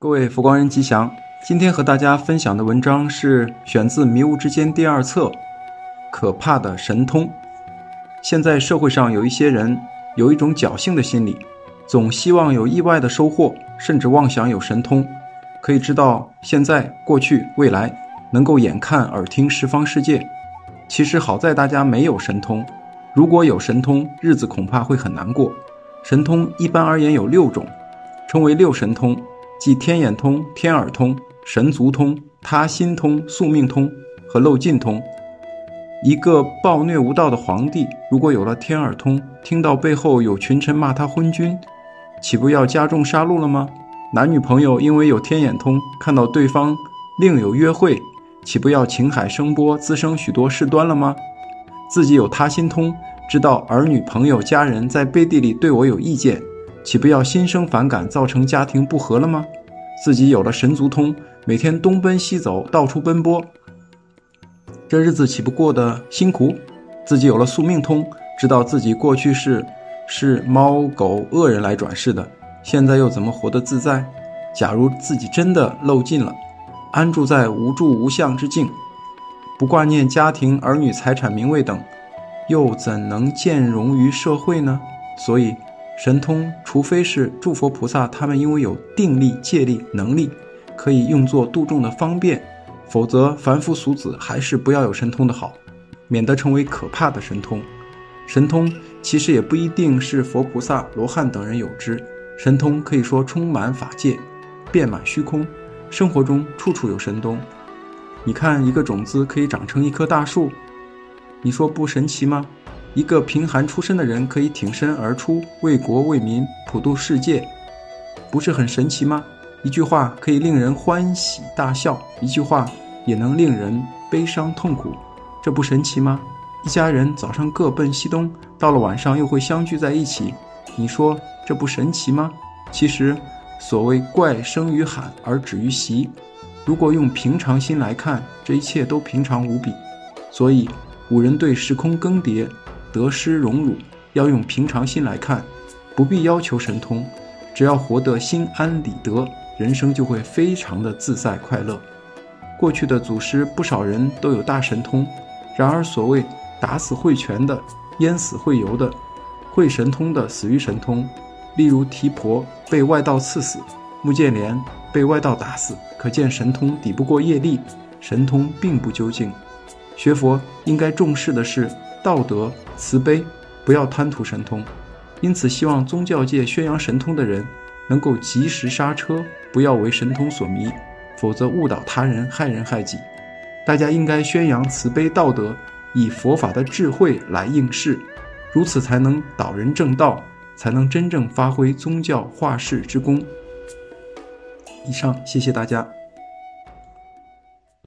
各位佛光人吉祥，今天和大家分享的文章是选自《迷雾之间》第二册，《可怕的神通》。现在社会上有一些人有一种侥幸的心理，总希望有意外的收获，甚至妄想有神通，可以知道现在、过去、未来，能够眼看、耳听十方世界。其实好在大家没有神通，如果有神通，日子恐怕会很难过。神通一般而言有六种，称为六神通。即天眼通、天耳通、神足通、他心通、宿命通和漏尽通。一个暴虐无道的皇帝，如果有了天耳通，听到背后有群臣骂他昏君，岂不要加重杀戮了吗？男女朋友因为有天眼通，看到对方另有约会，岂不要情海生波，滋生许多事端了吗？自己有他心通，知道儿女朋友家人在背地里对我有意见。岂不要心生反感，造成家庭不和了吗？自己有了神足通，每天东奔西走，到处奔波，这日子岂不过得辛苦？自己有了宿命通，知道自己过去是是猫狗恶人来转世的，现在又怎么活得自在？假如自己真的漏尽了，安住在无住无相之境，不挂念家庭儿女财产名位等，又怎能见容于社会呢？所以。神通，除非是诸佛菩萨，他们因为有定力、戒力、能力，可以用作度众的方便，否则凡夫俗子还是不要有神通的好，免得成为可怕的神通。神通其实也不一定是佛菩萨、罗汉等人有之，神通可以说充满法界，遍满虚空，生活中处处有神通。你看，一个种子可以长成一棵大树，你说不神奇吗？一个贫寒出身的人可以挺身而出，为国为民，普度世界，不是很神奇吗？一句话可以令人欢喜大笑，一句话也能令人悲伤痛苦，这不神奇吗？一家人早上各奔西东，到了晚上又会相聚在一起，你说这不神奇吗？其实，所谓怪生于罕而止于习，如果用平常心来看，这一切都平常无比。所以古人对时空更迭。得失荣辱要用平常心来看，不必要求神通，只要活得心安理得，人生就会非常的自在快乐。过去的祖师不少人都有大神通，然而所谓打死会拳的，淹死会游的，会神通的死于神通。例如提婆被外道刺死，目犍连被外道打死，可见神通抵不过业力，神通并不究竟。学佛应该重视的是。道德慈悲，不要贪图神通，因此希望宗教界宣扬神通的人能够及时刹车，不要为神通所迷，否则误导他人，害人害己。大家应该宣扬慈悲道德，以佛法的智慧来应世，如此才能导人正道，才能真正发挥宗教化世之功。以上，谢谢大家。